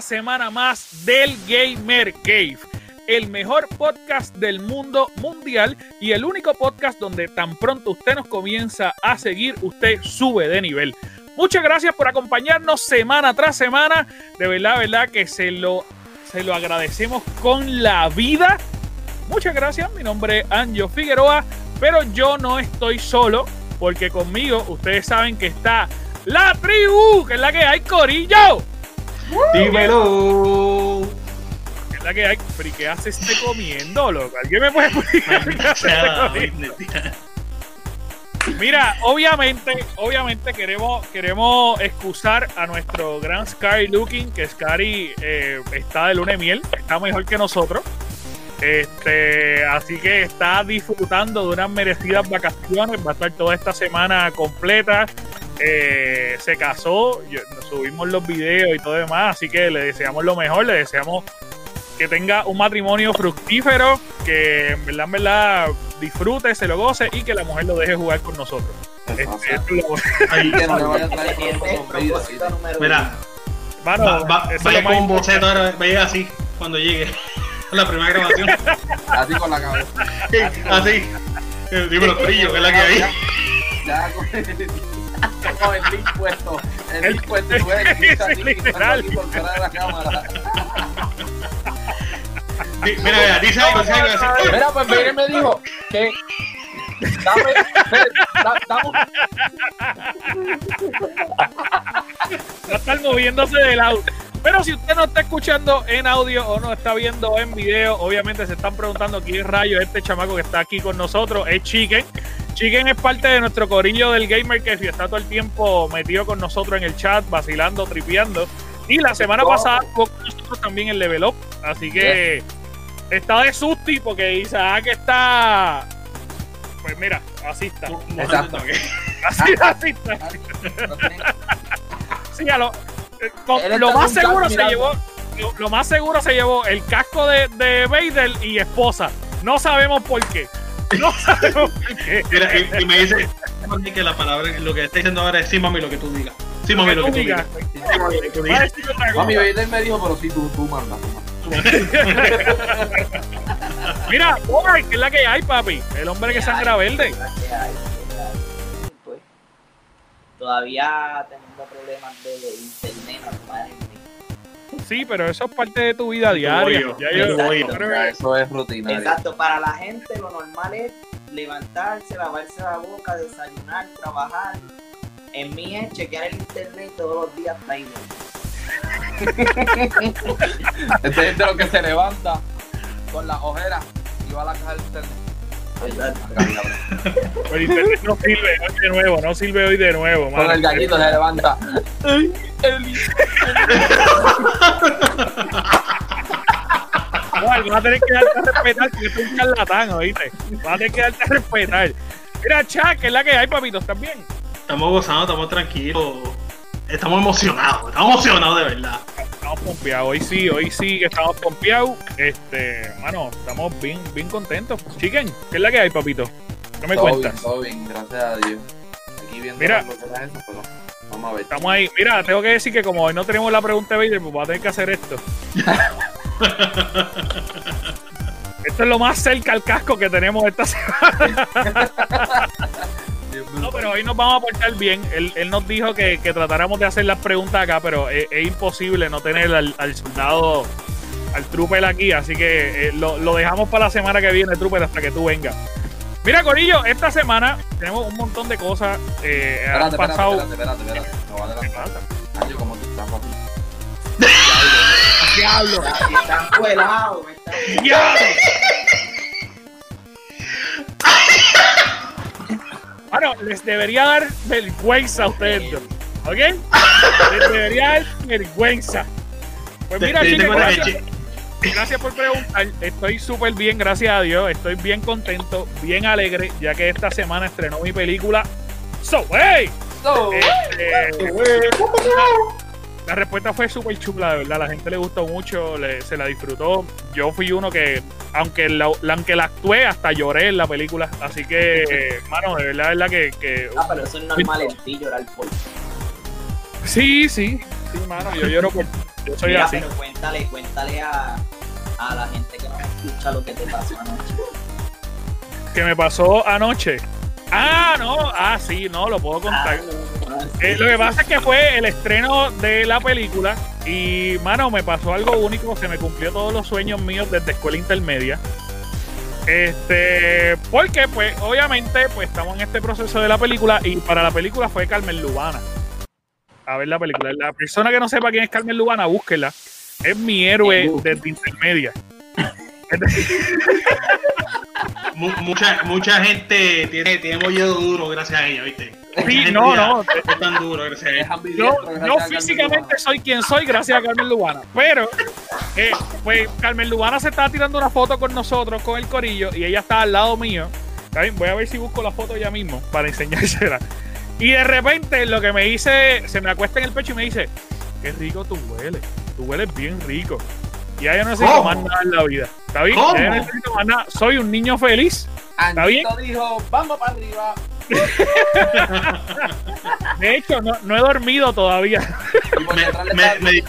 Semana más del Gamer Cave, el mejor podcast del mundo mundial y el único podcast donde tan pronto usted nos comienza a seguir, usted sube de nivel. Muchas gracias por acompañarnos semana tras semana. De verdad, verdad que se lo, se lo agradecemos con la vida. Muchas gracias. Mi nombre es Anjo Figueroa, pero yo no estoy solo porque conmigo ustedes saben que está la tribu, que es la que hay, Corillo. Dímelo. Es la que hay. ¿Pero qué hace este comiendo, loco? ¿Alguien me puede explicar qué hace este comiendo? Mira, obviamente, obviamente queremos, queremos excusar a nuestro gran Scary Looking, que Scary eh, está de luna de miel, está mejor que nosotros. Este, así que está disfrutando de unas merecidas vacaciones, va a estar toda esta semana completa. Eh, se casó, yo- subimos los videos y todo demás, así que le deseamos lo mejor, le deseamos que tenga un matrimonio fructífero, que en verdad, en verdad disfrute, se lo goce y que la mujer lo deje jugar con nosotros. Este, Este Mira, Mano, va, va, vaya con un boceto ahora, vaya así cuando llegue a la primera grabación. Así con la cabeza. así. Eh, Dímelo, Corillo, que es la que hay. Ya, ya con con el link puesto. El El- link puesto. Así, Literal. fuera de la cámara. Mira, mira, dice algo, dice algo así. Mira, pues Miguel me dijo que. Dame, da- dame va a estar moviéndose de lado. Pero si usted no está escuchando en audio o no está viendo en video, obviamente se están preguntando quién rayo es este chamaco que está aquí con nosotros. Es Chicken. Chicken es parte de nuestro corillo del Gamer que está todo el tiempo metido con nosotros en el chat, vacilando, tripeando. Y la semana pasada jugó con nosotros también el Level Up. Así que está de susti porque Isaac está. Pues mira, así está. Exacto. Así, así está. Sí, a lo, eh, con- lo más seguro se mirando. llevó. Lo, lo más seguro se llevó el casco de, de Vader y esposa. No sabemos por qué. No sabemos por qué. Mira, y, y me dice que la palabra, lo que está diciendo ahora es sí, mami, lo que tú digas. Sí, mami, lo que tú digas. Mami, Vader me dijo, pero sí, tú, tú mandas. Mira, Boy, que es la que hay, papi. El hombre que sangra verde. Pues, todavía teniendo problemas de internet normal en mí. Sí, pero eso es parte de tu vida diaria. Ya yo- Eso es rutinario. Exacto, para la gente lo normal es levantarse, lavarse la boca, desayunar, trabajar. En mí es chequear el internet todos los días hasta ahí. Este es de lo que se levanta con las ojeras y va a la caja del internet. Pero el internet no sirve hoy de nuevo, no sirve hoy de nuevo. Con el gallito se levanta. Ay, Eli. Igual, vas a tener que darte a respetar que es un charlatán, ¿oíste? Vas a tener que darte a respetar. Mira, Chuck, que es la que hay, papito, ¿estás bien? Estamos gozando, estamos tranquilos. Estamos emocionados, estamos emocionados de verdad. Estamos pompeados, hoy sí, hoy sí que estamos pompeados. Este, mano, estamos bien, bien contentos. Chicken, ¿qué es la que hay, papito? ¿Qué me todo cuentas? Bien, todo bien, gracias a Dios. Aquí viendo Mira. pero vamos a ver. Estamos ahí. Mira, tengo que decir que como hoy no tenemos la pregunta de Vader, pues voy a tener que hacer esto. esto es lo más cerca al casco que tenemos esta semana. No, pero hoy nos vamos a portar bien. Él, él nos dijo que, que tratáramos de hacer las preguntas acá, pero es, es imposible no tener al, al soldado, al trooper aquí. Así que eh, lo, lo dejamos para la semana que viene, trooper, hasta que tú vengas. Mira, Corillo, esta semana tenemos un montón de cosas. Eh, han Espérate, espérate, pasado. espérate, espérate, espérate. Me voy a adelantar. Ay, ¿cómo tú estás, papi? ¡Diablo! Ahí están cuelados, me están- ¡Diablo! Bueno, les debería dar vergüenza a ustedes dos, ¿ok? Les debería dar vergüenza. Pues mira, Te- te- chicos, gracias, gracias por preguntar. Estoy súper bien, gracias a Dios. Estoy bien contento, bien alegre, ya que esta semana estrenó mi película So Hey. So, Este, la respuesta fue súper chula, de verdad. La gente le gustó mucho, le- se la disfrutó. Yo fui uno que, aunque la, aunque la actué, hasta lloré en la película. Así que, eh, mano, de verdad, de verdad que, que- Ah, pero eso es normal en ti llorar por Sí, sí, sí, mano, yo lloro por. Yo soy Mira, así. pero cuéntale, cuéntale a, a la gente que nos escucha lo que te pasó anoche. Que me pasó anoche. Ah, no, ah, sí, no, lo puedo contar. Ah, Eh, lo que pasa es que fue el estreno de la película y, mano, me pasó algo único. Se me cumplió todos los sueños míos desde escuela intermedia. Este, porque, pues, obviamente, pues estamos en este proceso de la película y para la película fue Carmen Lubana. A ver la película. La persona que no sepa quién es Carmen Lubana, búsquela. Es mi héroe desde intermedia. Mu- mucha, mucha gente tiene, tiene molledo duro gracias a ella, ¿viste? Sí, no, no. Es tan duro gracias a ella. Yo, físicamente soy quien soy gracias a Carmen Lubana. Pero, eh, pues Carmen Lubana se estaba tirando una foto con nosotros, con el corillo, y ella estaba al lado mío. Está bien, Voy a ver si busco la foto ya mismo para enseñársela. Y de repente lo que me dice, se me acuesta en el pecho y me dice, qué rico tú hueles. Tú hueles bien rico. Y ya yo no necesito ¿Cómo? más nada en la vida. ¿Está bien? ¿Cómo? Ya yo no necesito más nada. Soy un niño feliz. ¿Está bien? Dijo, vamos para arriba. De hecho, no, no he dormido todavía. Me- me-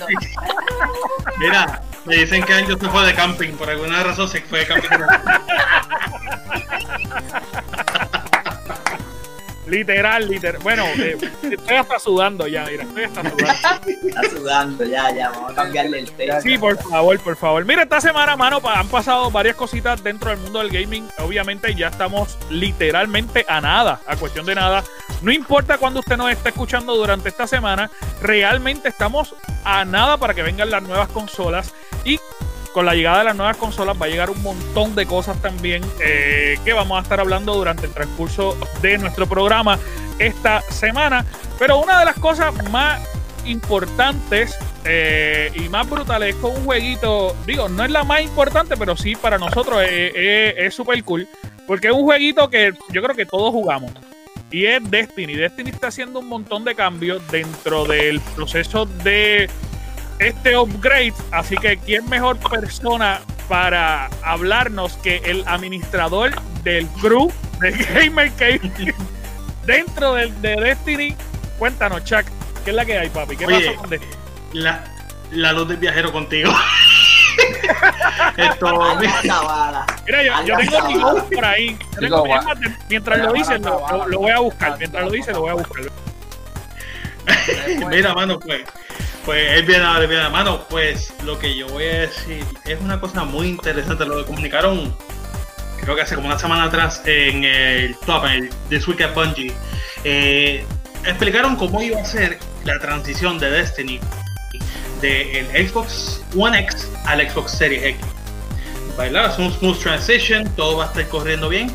Mira, me dicen que Anjo se fue de camping. Por alguna razón se fue de camping. Literal, literal. Bueno, eh, estoy hasta sudando ya, mira, estoy hasta sudando. Está sudando, ya, ya, vamos a cambiarle el tema. Sí, por favor, por favor. Mira, esta semana, mano, han pasado varias cositas dentro del mundo del gaming. Obviamente ya estamos literalmente a nada, a cuestión de nada. No importa cuando usted nos esté escuchando durante esta semana, realmente estamos a nada para que vengan las nuevas consolas y con la llegada de las nuevas consolas va a llegar un montón de cosas también eh, que vamos a estar hablando durante el transcurso de nuestro programa esta semana. Pero una de las cosas más importantes eh, y más brutales es con un jueguito, digo, no es la más importante, pero sí para nosotros es súper cool, porque es un jueguito que yo creo que todos jugamos. Y es Destiny. Destiny está haciendo un montón de cambios dentro del proceso de este upgrade. Así que, ¿quién mejor persona para hablarnos que el administrador del crew de Gamer Cave dentro del, de Destiny? Cuéntanos, Chuck, ¿qué es la que hay, papi? ¿Qué Oye. pasó con Destiny? La, la luz del viajero contigo. Esto. Mira, yo, yo tengo mi voz por ahí. Tengo- mientras lo dices, lo, lo- lo voy a buscar. Mientras lo dices, lo voy a buscar. Mira, mano, pues, pues es bien, es bien, mano, pues lo que yo voy a decir es una cosa muy interesante, lo que comunicaron, creo que hace como una semana atrás en el top, en el This Week at Bungie, eh, explicaron cómo iba a ser la transición de Destiny del Xbox One X al Xbox Series X. ¿Verdad? Es un smooth transition, todo va a estar corriendo bien.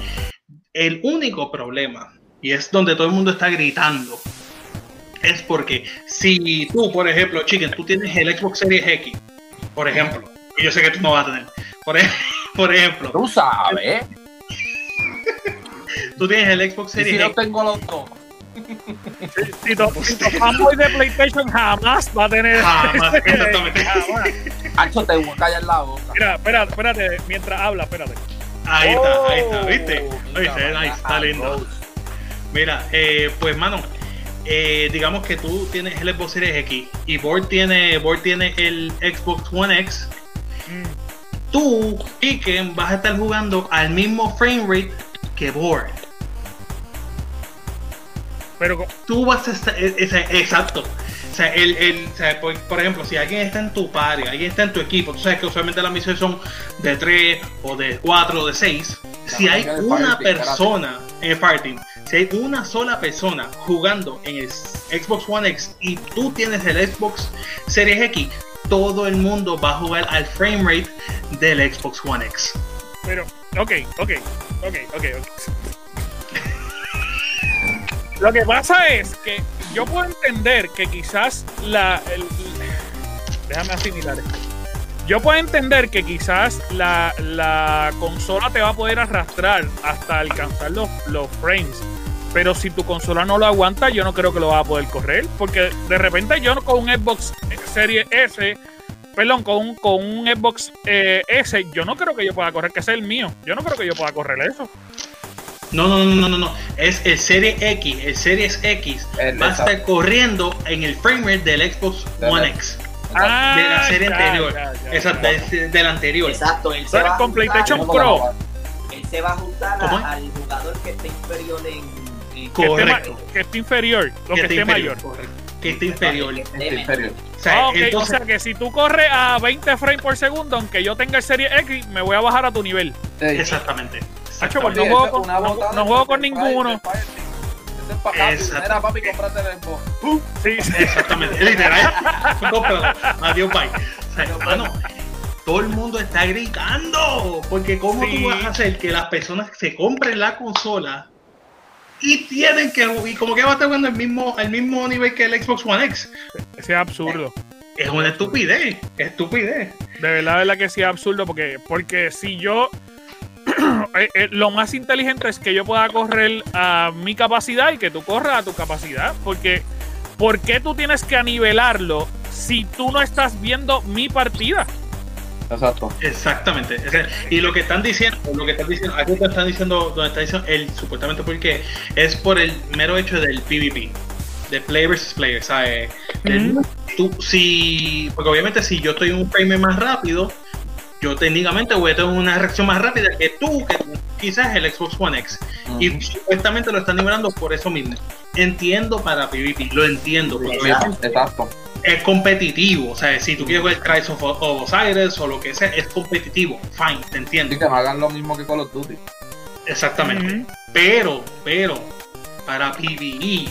El único problema, y es donde todo el mundo está gritando, es porque si tú, por ejemplo, Chicken, tú tienes el Xbox Series X, por ejemplo, y yo sé que tú no vas a tener, por, ej- por ejemplo, Tú sabes. tú tienes el Xbox Y si Series no X, tengo los dos. Si to- si to- fanboy de PlayStation jamás va a tener. Jamás, exactamente. Jamás. Ancho, te voy a callar la boca. Mira, espérate, espérate, mientras habla, espérate. ahí está, ahí está, ¿viste? Oh, ¿Viste? Nice, está lindo. Mira, eh, pues mano, eh, digamos que tú tienes el Xbox Series X y Board tiene, Board tiene el Xbox One X, Mm, tú, Chicken, vas a estar jugando al mismo frame rate que Board. Pero tú vas a estar, e- ese- exacto. O sea, el, el- o sea, por, por ejemplo, si alguien está en tu party, alguien está en tu equipo, tú sabes que usualmente las misiones son de 3 o de 4 o de 6. Si hay una party, persona en el party, si hay una sola persona jugando en el Xbox One X y tú tienes el Xbox Series X, todo el mundo va a jugar al frame rate del Xbox One X. Pero, ok, ok, ok, ok, ok. Lo que pasa es que yo puedo entender que quizás la. déjame asimilar esto. Yo puedo entender que quizás la, la consola te va a poder arrastrar hasta alcanzar los, frames. Pero si tu consola no lo aguanta, yo no creo que lo vas a poder correr. Porque de repente yo con un Xbox Serie S, perdón, con un, con un Xbox eh, S, yo no creo que yo pueda correr, que ese es el mío. Yo no creo que yo pueda correr eso. No, no, no, no, no, no. Es el Serie X, el Series X El va a estar corriendo en el frame rate del Xbox One X. Ah, de la serie ya, anterior. ya, ya, Exacto, del anterior. Exacto, él se Pero va con PlayStation ¿Cómo Pro. lo va a- él se va a ajustar ¿Cómo a- es? al jugador que esté inferior en, en- Que esté, Correcto. que esté inferior, lo que, esté esté inferior, mayor. correcto. Que esté inferior. que O esté inferior. sea, Ah, ok, entonces, O sea que si tú corres a 20 frames por segundo, aunque yo tenga el Serie X, me voy a bajar a tu nivel. Exactamente. Hacho, pues no juego con- no- no juego con ninguno. papi, cómprate el Xbox. Sí, sí. Exactamente, literal. Adiós, bye. O sea, hermano, todo el mundo está gritando. Porque, ¿cómo Sí. tú vas a hacer que las personas se compren la consola y tienen que. Y como que va a estar jugando el mismo, al mismo nivel que el Xbox One X? Ese es absurdo. Es una estupidez. Estupidez. De verdad, de verdad que sí es absurdo porque, porque si yo... eh, eh, lo más inteligente es que yo pueda correr a mi capacidad y que tú corras a tu capacidad. Porque, ¿por qué tú tienes que anivelarlo si tú no estás viendo mi partida? Exacto. Exactamente. Y lo que están diciendo, lo que están diciendo, aquí te están diciendo, donde está diciendo el supuestamente porque es por el mero hecho del PvP, de player versus player, ¿sabes? El- tú, si, porque obviamente si yo estoy en un frame más rápido, yo técnicamente voy a tener una reacción más rápida que tú, que quizás el Xbox One X. Y supuestamente lo están nivelando por eso mismo. Entiendo para PvP, lo entiendo, Exacto. Es competitivo. O sea, si tú quieres jugar Trials of, of Osiris o lo que sea, es competitivo. Fine, te Y entiendo. que no hagan lo mismo que Call of Duty. Exactamente. Pero, pero, para PvE,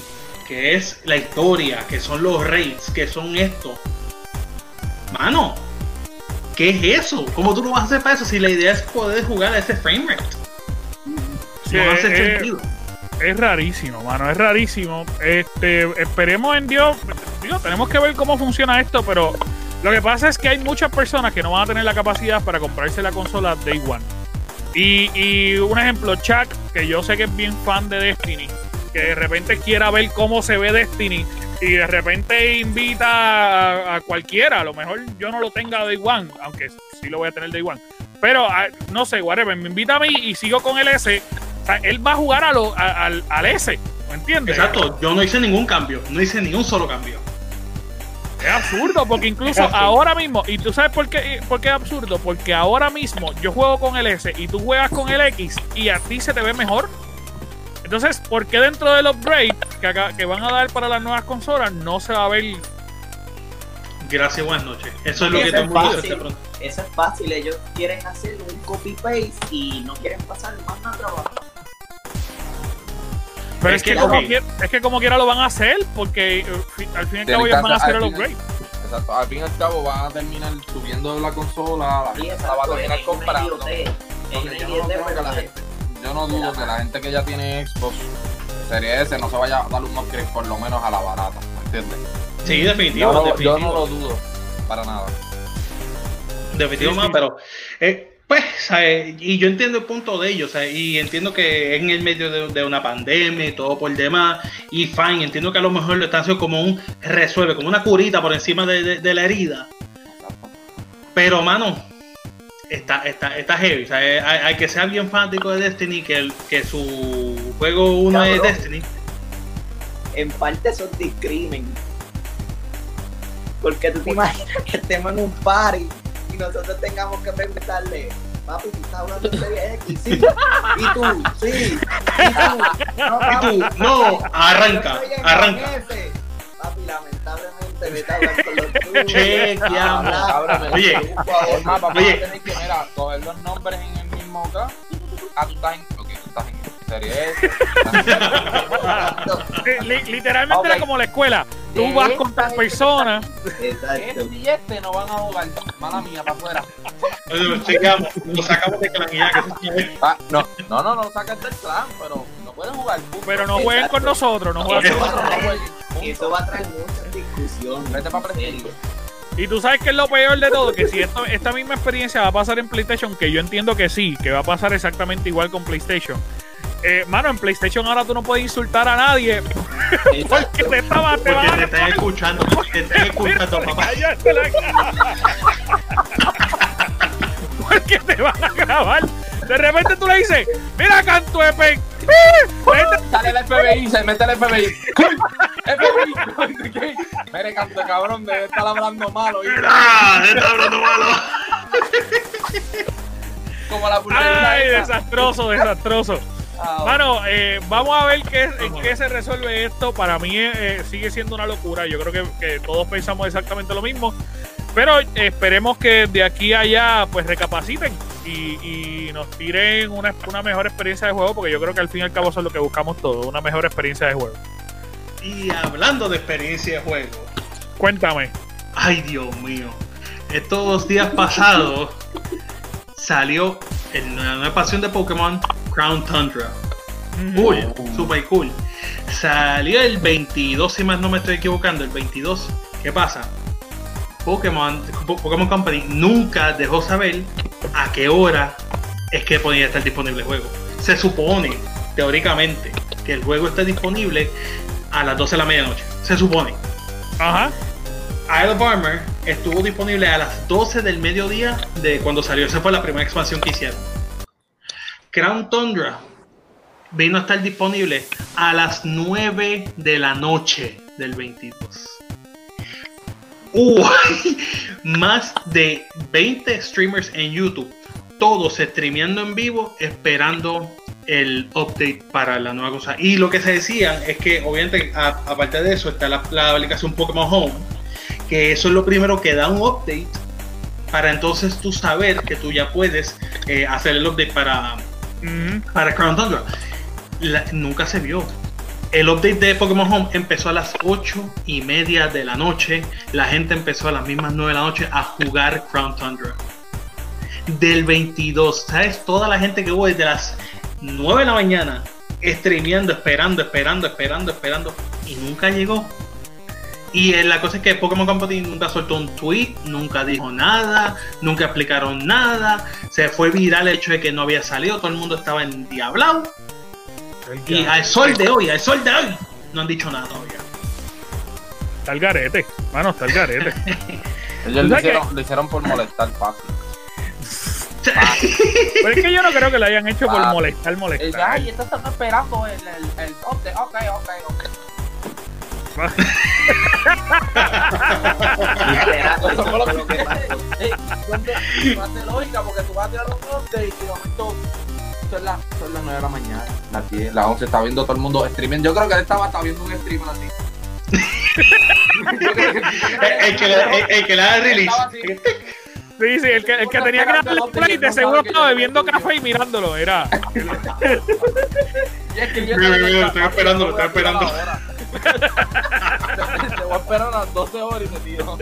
que es la historia, que son los raids, que son esto. Mano, ¿qué es eso? ¿Cómo tú lo vas a hacer para eso si la idea es poder jugar a ese frame rate? Sí, no hace eh, sentido. Es rarísimo, mano, es rarísimo. Este, esperemos en Dios. Digo, tenemos que ver cómo funciona esto, pero lo que pasa es que hay muchas personas que no van a tener la capacidad para comprarse la consola Day One. Y, y un ejemplo, Chuck, que yo sé que es bien fan de Destiny, que de repente quiera ver cómo se ve Destiny y de repente invita a, a cualquiera, a lo mejor yo no lo tenga Day One, aunque sí lo voy a tener Day One. Pero ah, no sé, whatever, me invita a mí y sigo con el S. O sea, él va a jugar a lo- a- al, al S, ¿me entiendes? Exacto, yo no hice ningún cambio, no hice ni un solo cambio. Es absurdo, porque incluso absurdo. ahora mismo, y tú sabes por qué, por qué es absurdo, porque ahora mismo yo juego con el S y tú juegas con el X y a ti se te ve mejor. Entonces, ¿por qué dentro del upgrade que, acá- que van a dar para las nuevas consolas no se va a ver? Gracias, buenas noches. Eso es lo que preguntando. Eso es fácil, ellos quieren hacer un copy-paste y no quieren pasar más nada trabajo. Pero Es es, que, como quiera, es que como quiera lo van a hacer, porque eh, al fin y al cabo ellos van a hacer el upgrade. Exacto. Al fin y al cabo van a terminar subiendo la consola, la gente la va a terminar comprando. idiotez, en Porque una yo no creo que la gente, yo no dudo que la gente que ya tiene Xbox Series S no se vaya a dar un upgrade por lo menos a la barata, ¿me entiendes? Sí, Yo definitivo, no, definitivo. yo no lo dudo para nada. Definitivo Sí, más, sí. pero eh, pues, ¿sabes? y yo entiendo el punto de ellos, ¿sabes? y entiendo que es en el medio de, de una pandemia y todo por demás, y fine, entiendo que a lo mejor lo están haciendo como un resuelve, como una curita por encima de, de- de la herida, pero mano, está, está, está heavy, ¿sabes? Hay, hay que ser bien fanático de Destiny, que, el- que su juego uno es. Destiny. En parte son discrimen. Porque tú te imaginas que estemos en un party y nosotros tengamos que preguntarle, papi, tú estás hablando de Serie X, sí. Y tú, sí. Y tú, no, Y papi, tú, no, arranca, arranca. ese. Papi, lamentablemente vete a hablar con los tuyos. Chequeamos. Habla, Oye, por favor. Es más, vamos Oye. a tener que, mira, coger los nombres en el mismo acá. Ah, tú estás en. Ok, tú estás en Series S. Literalmente era como la escuela. Tú De vas con tal persona. Exacto. Este y este no van a jugar. Mala mía, para afuera. Lo sacamos de clan y ya, que eso es- Ah, no, no, no, no sacas del clan, pero no pueden jugar. punto. Pero no jueguen con nosotros, no jueguen con Nosotros. Eso va a traer muchas discusiones. Vete pa' en prestigio. serio. Y tú sabes que es lo peor de todo, que si esto- esta misma experiencia va a pasar en PlayStation, que yo entiendo que sí, que va a pasar exactamente igual con PlayStation. Eh, mano, en PlayStation ahora tú no puedes insultar a nadie porque te, estaba, te Porque te están escuchando, porque te están escuchando, papá. Cállate la. Porque te van a grabar. De repente tú le dices, mira canto de pen. Sale el FBI, se mete el FBI. FBI. Mire, canto cabrón, debe estar hablando malo. ¡Ah! ¡Está hablando malo! Como la Ay, esa. desastroso, desastroso. Ah, Mano, eh, vamos a ver qué, en qué se resuelve esto. Para mí eh, sigue siendo una locura. Yo creo que, que todos pensamos exactamente lo mismo. Pero esperemos que de aquí a allá pues recapaciten y, y nos tiren una, una mejor experiencia de juego, porque yo creo que al fin y al cabo eso es lo que buscamos todos, una mejor experiencia de juego. Y hablando de experiencia de juego, Cuéntame. ay Dios mío, estos días pasados salió el- la nueva expansión de Pokémon Crown Tundra. Cool, super cool. Salió el 22, si más no me estoy equivocando, el 22. ¿Qué pasa? Pokémon, Po- Pokémon Company nunca dejó saber a qué hora es que podía estar disponible el juego. Se supone, teóricamente, que el juego está disponible a las 12 de la medianoche. Se supone. Ajá. Isle of Armor estuvo disponible a las 12 del mediodía de cuando salió. Esa fue la primera expansión que hicieron. Crown Tundra vino a estar disponible a las 9 de la noche del 22. Hubo más de 20 streamers en YouTube, todos streameando en vivo, esperando el update para la nueva cosa. Y lo que se decía es que, obviamente, aparte de eso, está la, la aplicación Pokémon Home, que eso es lo primero que da un update para entonces tú saber que tú ya puedes eh, hacer el update para, Para Crown Tundra. Nunca se vio. El update de Pokémon Home empezó a las 8 y media de la noche. La gente empezó a las mismas 9 de la noche a jugar Crown Tundra. Del 22, ¿sabes? Toda la gente que hubo desde las 9 de la mañana streameando, esperando, esperando, esperando, esperando. Y nunca llegó. Y eh, la cosa es que Pokémon Company nunca soltó un tweet, nunca dijo nada, nunca explicaron nada. Se fue viral el hecho de que no había salido, todo el mundo estaba endiablado. Y al sol de hoy, al sol de hoy, no han dicho nada todavía. Está el garete. Mano, está el garete. Ellos ¿Tú lo hicieron, lo hicieron por molestar fácil. Pero es que yo no creo que lo hayan hecho por molestar, Y molestar. ay, esto está esperando el, el, el. Ok, ok, ok. Lo Lo que que pasó. Ey, ¿dónde- no hace lógica porque tú vas a tirar un update y de momento son las, son las 9 de la mañana, las 10, las 11, está viendo todo el mundo streaming. Yo creo que él estaba hasta viendo un streamer así. El, el que, le, el, el que le da el release. Estaba. Sí, sí, el que, el que tenía que darle play de seguro estaba bebiendo café y mirándolo. Era. Y es que yo Mira, mira, mira, estoy esperando, esperar unas 12 horas y te tiro.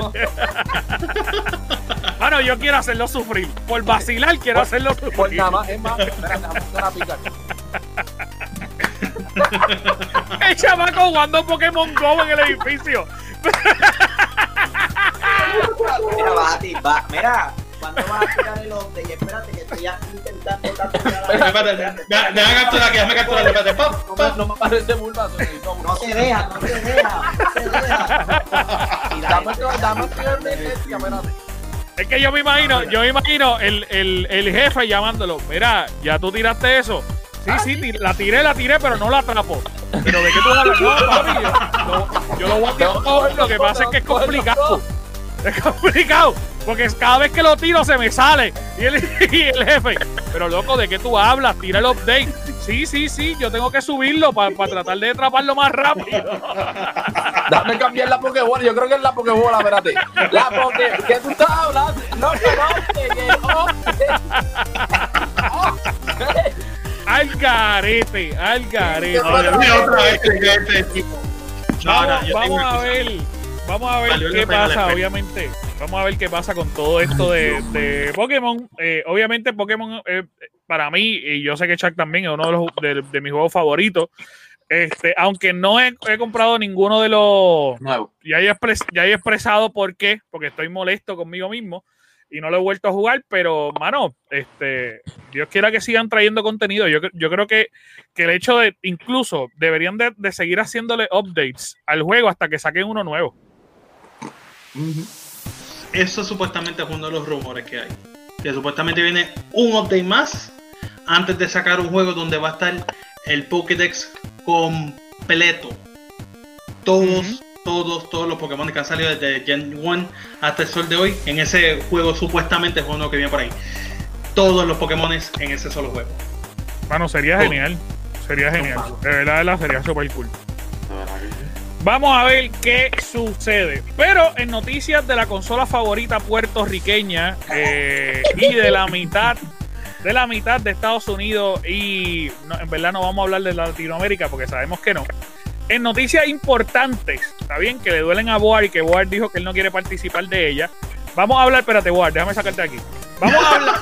Mano, yo quiero hacerlo sufrir. Por vacilar, quiero hacerlo sufrir. nada más, es más, déjame hacer una pica aquí. El chamaco jugando Pokémon Go en el edificio. Mira, Bati, va. Mira, ¿cuándo vas a tirar el update? Y espérate que estoy ya intentando capturar a- Espérate, deja- Deja capturar aquí, déjame capturar. Espérate, No me, no me parece necesito uno. No se deja, no se deja, no se deja. Y Dame el dame de bestia, espérate. Es que yo me imagino, yo me imagino el, el, el jefe llamándolo. Mira, ya tú tiraste eso. Sí, sí, ti- la tiré, la tiré, pero no la atrapo. Pero de qué tú hablas, no, papi, yo, lo- yo lo voy a tirar. Lo que pasa es que es complicado. Es complicado. Porque cada vez que lo tiro se me sale. Y el, y el jefe. Pero loco, ¿de qué tú hablas? Tira el update. Sí, sí, sí. Yo tengo que subirlo para tratar de atraparlo más rápido. Dame cambiar la Pokébola, yo creo que es la Pokébola, espérate. La Poké, ¿qué tú estás hablando? No conoce, que Al garete, al garete. No, otra vez este. No, Vamos, no, vamos a ver. Vamos a ver qué pasa, obviamente. Vamos a ver qué pasa con todo esto de, de Pokémon. Eh, obviamente, Pokémon, eh, para mí, y yo sé que Chuck también es uno de, los, de, de mis juegos favoritos. Este, aunque no he, he comprado ninguno de los. Nuevo. Ya he, expres- ya he expresado por qué, porque estoy molesto conmigo mismo. y no lo he vuelto a jugar, pero, mano, este, Dios quiera que sigan trayendo contenido. Yo, yo creo que, que el hecho de, incluso, deberían de, de seguir haciéndole updates al juego hasta que saquen uno nuevo. Eso supuestamente es uno de los rumores que hay. Que supuestamente viene un update más antes de sacar un juego donde va a estar el Pokédex completo. Todos, todos, todos los Pokémon que han salido desde Gen 1 hasta el sol de hoy. En ese juego supuestamente es uno que viene por ahí. Todos los Pokémon en ese solo juego. Mano, sería genial. Sería genial. De verdad, de verdad, sería super cool. Vamos a ver qué sucede. Pero en noticias de la consola favorita puertorriqueña eh, y de la mitad de la mitad de Estados Unidos y en verdad no vamos a hablar de Latinoamérica porque sabemos que no. En noticias importantes, está bien que le duelen a Boar y que Boar dijo que él no quiere participar de ella. Vamos a hablar, espérate, Boar, déjame sacarte aquí. Vamos a hablar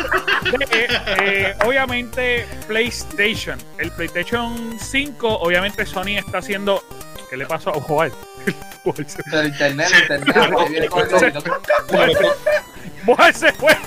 de, eh, obviamente, PlayStation. El PlayStation 5, obviamente, Sony está haciendo. ¿Qué le pasó a se- El internet, el internet, se fue.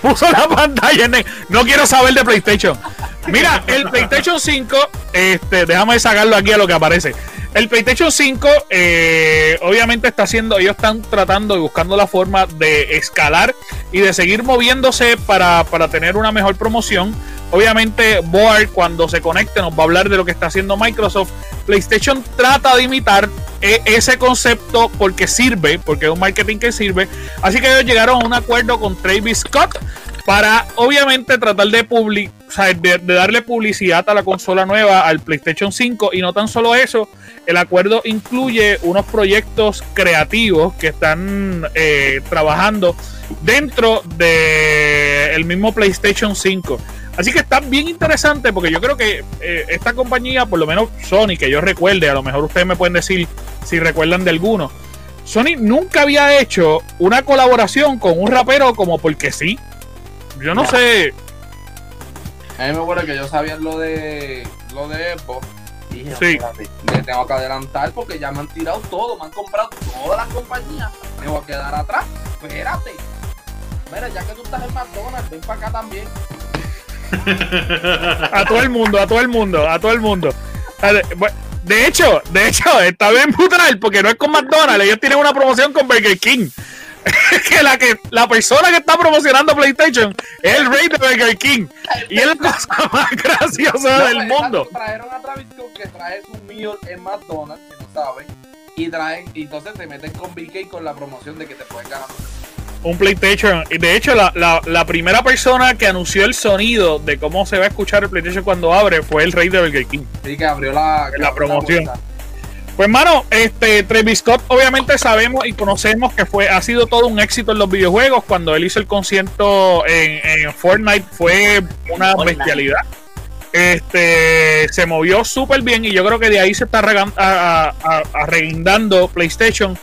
Puso la pantalla en. No quiero saber de PlayStation. Mira, el PlayStation 5, este, déjame sacarlo aquí a lo que aparece. El PlayStation 5, eh, obviamente está haciendo, ellos están tratando y buscando la forma de escalar y de seguir moviéndose para, para tener una mejor promoción. Obviamente, Board, cuando se conecte, nos va a hablar de lo que está haciendo Microsoft. PlayStation trata de imitar eh, ese concepto porque sirve, porque es un marketing que sirve. Así que ellos llegaron a un acuerdo con Travis Scott para obviamente tratar de, publi- o sea, de, de darle publicidad a la consola nueva, al PlayStation 5. Y no tan solo eso, el acuerdo incluye unos proyectos creativos que están eh, trabajando dentro del el mismo PlayStation 5. Así que está bien interesante porque yo creo que eh, esta compañía, por lo menos Sony, que yo recuerde, a lo mejor ustedes me pueden decir si recuerdan de alguno. Sony nunca había hecho una colaboración con un rapero como porque sí. Yo no sé. A mí me acuerdo que yo sabía lo de lo de. Y dije, Sí. me tengo que adelantar porque ya me han tirado todo, me han comprado todas las compañías. Me voy a quedar atrás. Espérate. Mira, ya que tú estás en McDonald's, ven para acá también. A todo el mundo, a todo el mundo, a todo el mundo. De- hecho, de hecho, está bien brutal porque no es con McDonald's, ellos tienen una promoción con Burger King. que la que la persona que está promocionando PlayStation es el rey de Burger King. Y es la cosa más graciosa No, del mundo. Trajeron a Travis que trae su meal en McDonald's, que no saben. Y traen, y entonces te meten con BK con la promoción de que te pueden ganar. Un PlayStation. Y de hecho, la, la- la primera persona que anunció el sonido de cómo se va a escuchar el PlayStation cuando abre fue el rey de Burger King. Así que abrió la, que La abrió promoción. Pues mano, este Travis Scott obviamente sabemos y conocemos que fue ha sido todo un éxito en los videojuegos. Cuando él hizo el concierto en, en Fortnite fue una Fortnite. bestialidad. Este se movió súper bien y yo creo que de ahí se está arreguindando PlayStation.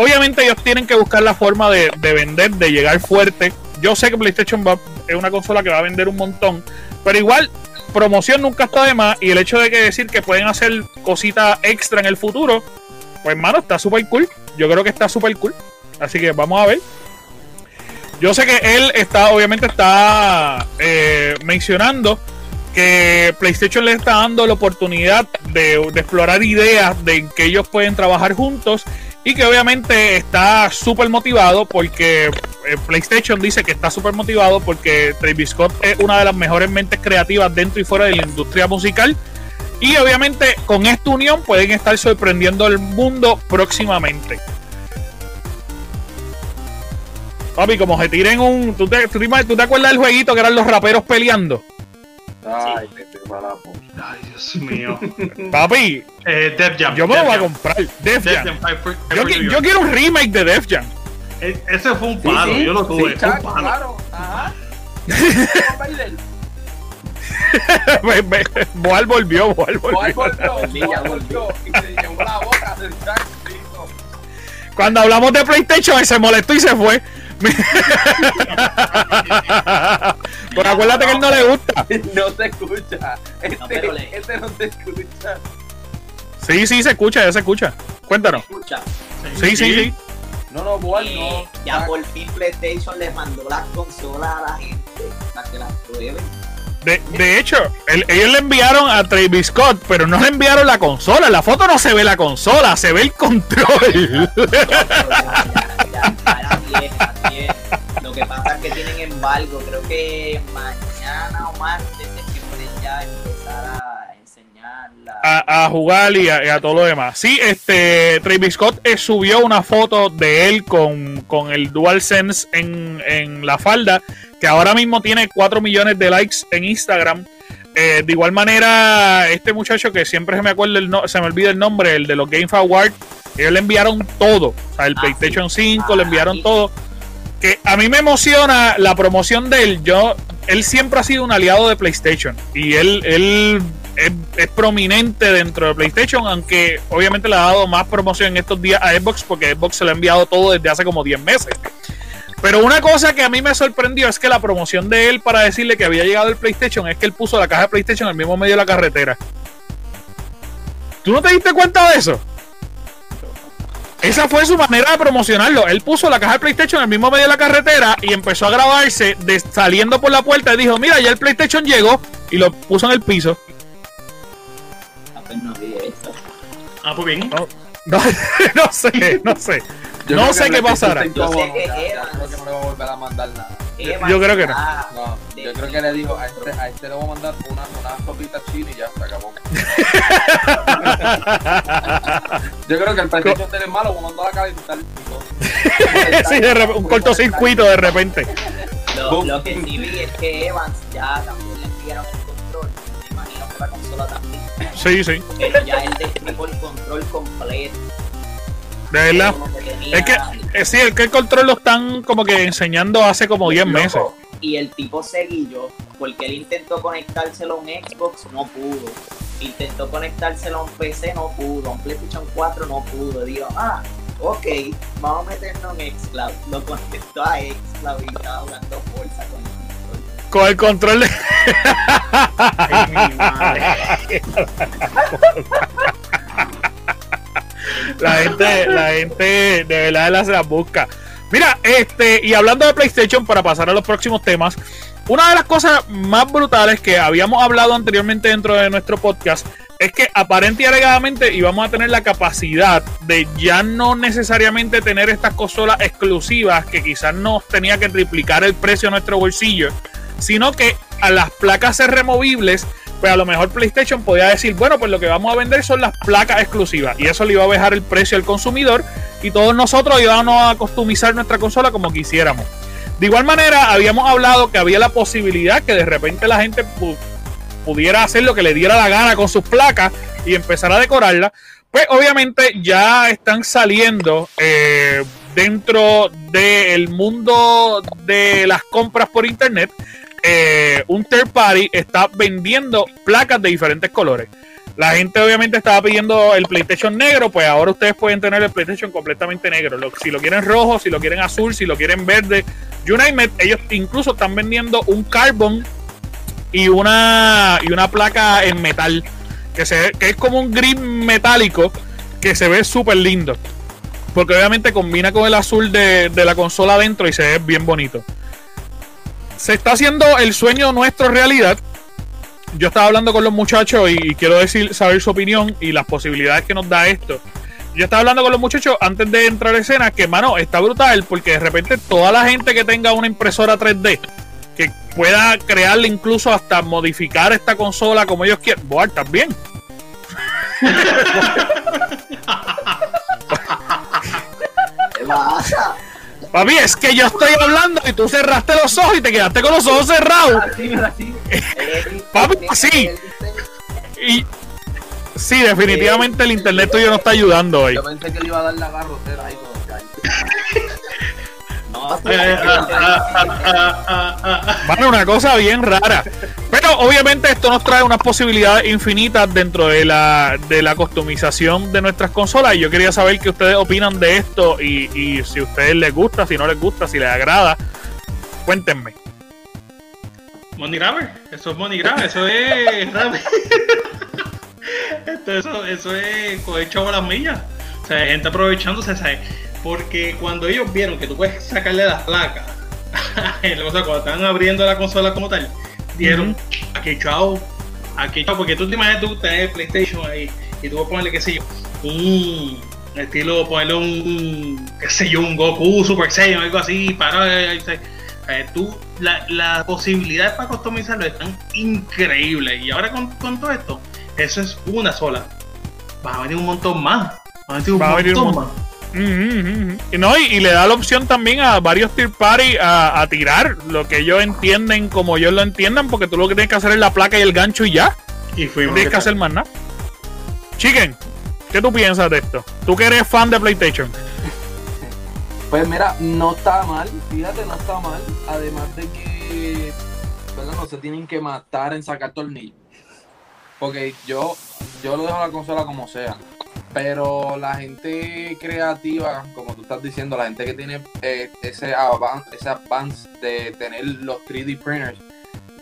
Obviamente ellos tienen que buscar la forma de, de vender, de llegar fuerte. Yo sé que PlayStation va- es una consola que va a vender un montón, pero igual promoción nunca está de más y el hecho de que decir que pueden hacer cositas extra en el futuro, pues hermano, está súper cool. Yo creo que está súper cool. Así que vamos a ver. Yo sé que él está, obviamente está eh, mencionando que PlayStation le está dando la oportunidad de, de explorar ideas de que ellos pueden trabajar juntos y que obviamente está súper motivado porque eh, PlayStation dice que está súper motivado porque Travis Scott es una de las mejores mentes creativas dentro y fuera de la industria musical y obviamente con esta unión pueden estar sorprendiendo al mundo próximamente. Papi, como se tiren un... ¿tú te, tú te- tú te acuerdas del jueguito que eran los raperos peleando? Ay, vete para la po- Ay, Dios mío. Papi, Eh, Def Jam. yo me lo Def voy a Jam. comprar. Def Def Jam. Jam for- Yo, qui- yo quiero un remake de Def Jam. E- Ese fue un Sí, palo, sí, yo lo tuve. sí, fue un palo. claro. Ajá. Me- me- Boal volvió, Boal Boal volvió. volvió, Boal volvió. Y se llevó la boca del Jack. Cuando hablamos de PlayStation, él se molestó y se fue. Pero acuérdate que él no le gusta. No se escucha. No, pero Este, le- este no se escucha. Sí, sí, se escucha, ya se escucha. Cuéntanos. Escucha. Sí, sí, sí. No, no, Eh, no. ya Ah, por fin PlayStation le mandó las consolas a la gente para que las prueben. De, de hecho, el- ellos le enviaron a Travis Scott, pero no le enviaron la consola. En la foto no se ve la consola, se ve el control. Que tienen embargo. Creo que mañana o martes es que pueden ya empezar a enseñarla. a, a jugar y a, y a todo lo demás. Sí, este Travis Scott eh, subió una foto de él con, con el DualSense en, en la falda, que ahora mismo tiene 4 millones de likes en Instagram. Eh, de igual manera, este muchacho que siempre se me acuerda el no- se me olvida el nombre, el de los Game Awards, ellos le enviaron todo. O sea, el Ah, PlayStation sí. 5 le Ah, enviaron sí. todo. Que a mí me emociona la promoción de él. Yo, él siempre ha sido un aliado de PlayStation. Y él, él es, prominente dentro de PlayStation, aunque obviamente le ha dado más promoción en estos días a Xbox, porque Xbox se lo ha enviado todo desde hace como 10 meses. Pero una cosa que a mí me sorprendió es que la promoción de él para decirle que había llegado el PlayStation es que él puso la caja de PlayStation el mismo medio de la carretera. ¿Tú no te diste cuenta de eso? Esa fue su manera de promocionarlo. Él puso la caja de PlayStation en el mismo medio de la carretera y empezó a grabarse de, saliendo por la puerta y dijo, mira, ya el PlayStation llegó y lo puso en el piso. Apenas vi eso. Ah, pues bien. No, no sé, no sé. yo no sé qué pasará. PlayStation Yo sé cinco, que ya- ya Evans- creo que no le va a volver a mandar nada. Yo creo que no. No, yo creo que le digo a este, a este le voy a mandar una, una sopita china y ya se acabó. Yo creo que el PlayStation tiene malo, voy a mandar la cara y tal. sí, de un cortocircuito de repente. Lo, lo que sí vi es que Evans ya también le enviaron el control. Me imagino que la consola también. Sí, sí, Pero ya él destripó el control completo. De verdad. Tenía- Es que, eh, sí, el que el control lo están como que enseñando hace como 10 meses. Y el tipo seguillo, porque él intentó conectárselo a un Xbox, no pudo. Intentó conectárselo a un PC, no pudo. A un PlayStation 4, no pudo. Digo, ah, ok, vamos a meternos en Xcloud. Lo conectó a Xcloud y estaba jugando fuerza con el control. Con el control de. Ay, mi madre. La gente, la gente de verdad la se las busca. Mira, este, y hablando de PlayStation, para pasar a los próximos temas, una de las cosas más brutales que habíamos hablado anteriormente dentro de nuestro podcast es que aparente y alegadamente íbamos a tener la capacidad de ya no necesariamente tener estas consolas exclusivas que quizás nos tenía que triplicar el precio a nuestro bolsillo, sino que a las placas removibles, pues a lo mejor PlayStation podía decir, bueno, pues lo que vamos a vender son las placas exclusivas y eso le iba a bajar el precio al consumidor y todos nosotros íbamos a customizar nuestra consola como quisiéramos. De igual manera, habíamos hablado que había la posibilidad que de repente la gente pu- pudiera hacer lo que le diera la gana con sus placas y empezar a decorarla. Pues obviamente ya están saliendo eh, dentro del mundo de las compras por internet. Eh, un third party está vendiendo placas de diferentes colores. La gente obviamente estaba pidiendo el PlayStation negro, pues ahora ustedes pueden tener el PlayStation completamente negro. Si lo quieren rojo, si lo quieren azul, si lo quieren verde, it, ellos incluso están vendiendo un carbon y una y una placa en metal que es como un gris metálico que se ve súper lindo. Porque obviamente combina con el azul de, de la consola adentro y se ve bien bonito. Se está haciendo el sueño nuestro realidad. Yo estaba hablando con los muchachos y quiero decir, saber su opinión y las posibilidades que nos da esto. Yo estaba hablando con los muchachos antes de entrar a escena que, mano, está brutal porque de repente toda la gente que tenga una impresora 3D que pueda crearle incluso hasta modificar esta consola como ellos quieran. Boar, también. ¿Qué pasa? Papi, es que yo estoy hablando y tú cerraste los ojos y te quedaste con los ojos cerrados. Así, así. Papi, sí. Y sí, definitivamente el internet tuyo no está ayudando hoy. Yo pensé que le iba a dar la garrotera ahí. Mano, una cosa bien rara. Pero obviamente esto nos trae unas posibilidades infinitas dentro de la, de la customización de nuestras consolas. Y yo quería saber qué ustedes opinan de esto y, y si a ustedes les gusta, si no les gusta, si les agrada. Cuéntenme. Money Grabber, eso es Money Grabber, eso es. Esto, eso, eso es coger chavo las millas. O sea, gente aprovechándose, ¿sabes? Porque cuando ellos vieron que tú puedes sacarle las placas, o cuando estaban abriendo la consola como tal, dieron aquí chao, aquí chao, porque tú te imaginas tú tener PlayStation ahí y tú vas a ponerle, qué sé yo, un estilo, ponerle un, qué sé yo, un Goku Super Saiyan, algo así, para. Eh, tú, la, las posibilidades para customizarlo están increíbles. Y ahora con, con todo esto, eso es una sola. Va a venir un montón más. Va a venir un Va a venir un montón más. Y, no, y, y le da la opción también a varios third party a, a tirar lo que ellos entienden como ellos lo entiendan, porque tú lo que tienes que hacer es la placa y el gancho y ya. Y No fuimos. tienes que hacer más nada. Chicken, ¿qué tú piensas de esto? Tú que eres fan de PlayStation. Pues mira, no está mal, fíjate, no está mal. Además de que ¿verdad? no se tienen que matar en sacar tornillos. Porque yo, yo lo dejo la consola como sea. Pero la gente creativa, como tú estás diciendo, la gente que tiene eh, ese, avan- ese advance de tener los 3D printers,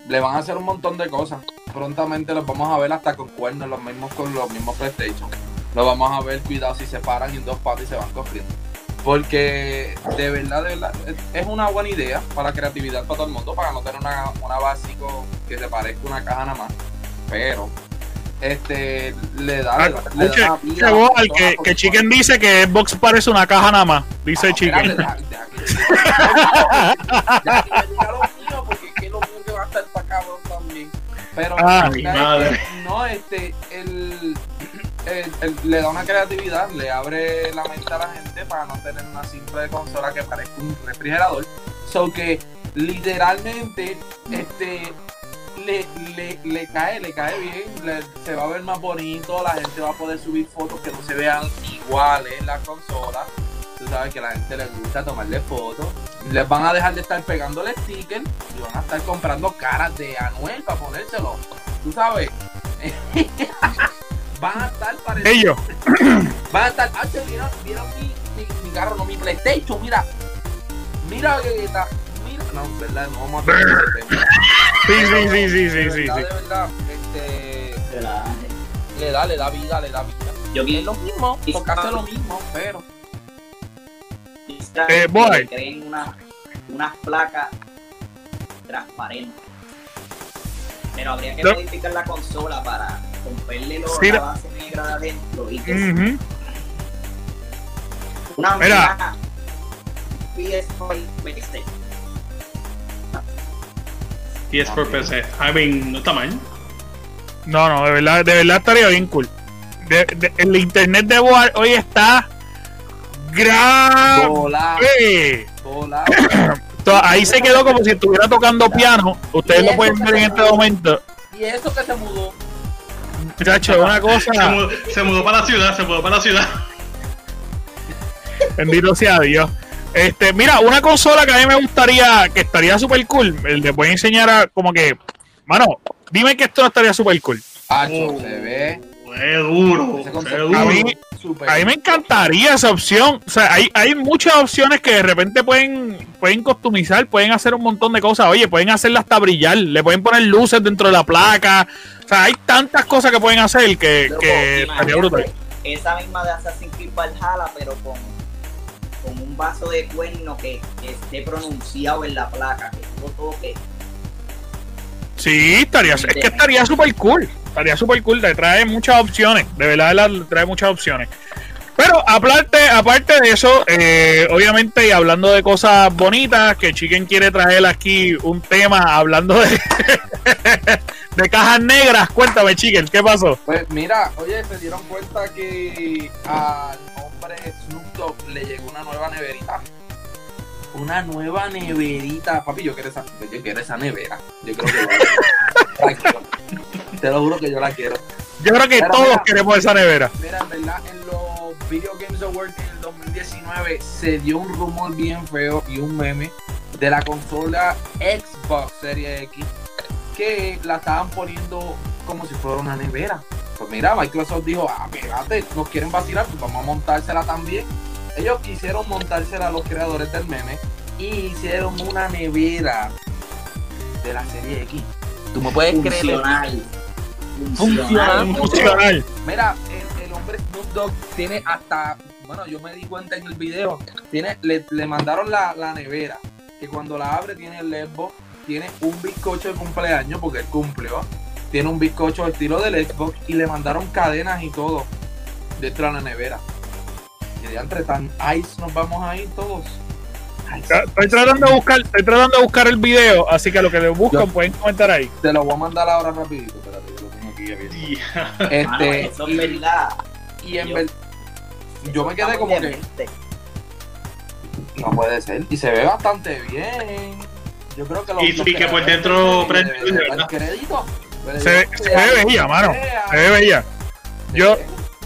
le van a hacer un montón de cosas. Prontamente los vamos a ver hasta con cuernos, los mismos con los mismos PlayStation. Los vamos a ver, cuidado, si se paran en dos patas y se van corriendo. Porque de verdad, de verdad, es- una buena idea para creatividad para todo el mundo, para no tener una, una básico que se parezca una caja nada más. Pero, este, le da, Ah, le le da al que, Chicken dice que Xbox parece una caja nada más. Dice Ah, Chicken. deja- deja que- Ya que me diga lo mío, porque es que lo mío que va a estar para cabrón también. Pero Ah, no, este, el, el- el- le da una creatividad, le abre la mente a la gente para no tener una simple consola que parezca un refrigerador. So que literalmente, este, le, le, le cae, le cae bien, le- se va a ver más bonito, la gente va a poder subir fotos que no se vean iguales en la consola. Tú sabes que a la gente le gusta tomarle fotos. Les van a dejar de estar pegándole stickers y van a estar comprando caras de Anuel para ponérselo. Tú sabes. van a estar parecidos. Ellos. Van a estar. Ah, ¿vieron, vieron mi, mi, mi carro, no mi PlayStation? Mira. Mira. Mira no, ¿verdad? No vamos a hacer Sí, sí, sí, sí, sí, sí. De verdad, este. Le da, le da vida, le da vida. Yo es lo mismo, porque hace lo mismo, pero. Eh, boy. Creen unas una placas transparentes. Pero habría que modificar la consola para romperle lo, sí, la base negra de adentro y que uh -huh. Una Mira. PS5 10 por PC. I mean, no está mal. No, no, de verdad, de verdad estaría bien cool. El internet de Boar hoy está grave. Volado. Volado. Entonces, ahí se quedó como si estuviera tocando piano. Ustedes lo pueden ver en este momento. Y eso que se mudó. Muchacho, una cosa. Se mudó, se mudó para la ciudad, se mudó para la ciudad. Bendito sea Dios. Este, mira, una consola que a mí me gustaría, que estaría super cool. Les voy a enseñar a, como que, mano, dime que esto no estaría super cool. Hacho, Oh. se ve. Es duro, concepto duro. A mí-. A mí me encantaría esa opción. O sea, hay, hay muchas opciones que de repente pueden, pueden customizar, pueden hacer un montón de cosas. Oye, pueden hacerla hasta brillar, le pueden poner luces dentro de la placa. O sea, hay tantas cosas que pueden hacer que, Loco, que estaría brutal. Esa misma de Assassin's Creed Valhalla, pero con, con un vaso de cuerno que esté pronunciado en la placa, que tú lo toques. Sí, estaría, es que estaría súper cool. Estaría súper cool. Le trae muchas opciones. De verdad, la- le trae muchas opciones. Pero aparte, aparte de eso, eh, obviamente, y hablando de cosas bonitas, que Chicken quiere traer aquí un tema hablando de, de cajas negras. Cuéntame, Chicken, ¿qué pasó? Pues mira, oye, se dieron cuenta que al hombre Le llegó una nueva neverita. Una nueva neverita. Papi, yo quiero esa, yo quiero esa nevera. Yo creo que yo la quiero. Te lo juro que yo la quiero. Yo creo que todos mira. queremos esa nevera. Mira, en verdad, en los Video Games Awards en el 2019 se dio un rumor bien feo y un meme de la consola Xbox Series X que la estaban poniendo como si fuera una nevera. Pues mira, Microsoft dijo, ah, nos quieren vacilar, pues vamos a montársela también. Ellos quisieron montársela a los creadores del meme y hicieron una nevera de la serie X. ¿Tú me puedes creer? Funcional. Funcional. Funcional. Mira, el, el hombre Snoop Dogg tiene hasta bueno, yo me di cuenta en el video, tiene, le, le mandaron la, la nevera, que cuando la abre tiene el Xbox, tiene un bizcocho de cumpleaños, porque él cumplió, tiene un bizcocho estilo del Xbox, y le mandaron cadenas y todo dentro de la nevera. Y de entre tan ice nos vamos a ir todos. Ice. Estoy tratando de buscar, estoy tratando de buscar el video, así que lo que le buscan Yo- pueden comentar ahí. Te lo voy a mandar ahora rapidito, espérate, yo lo tengo aquí abierto. Mano, Este, eso es y, verdad. y en Yo- ver- yo me quedé como que no puede ser. Y se ve bastante bien. Yo creo que lo Y- y que por dentro prende ¿verdad? Se, ve- se ve bella, mano. Se ve bella. Yo,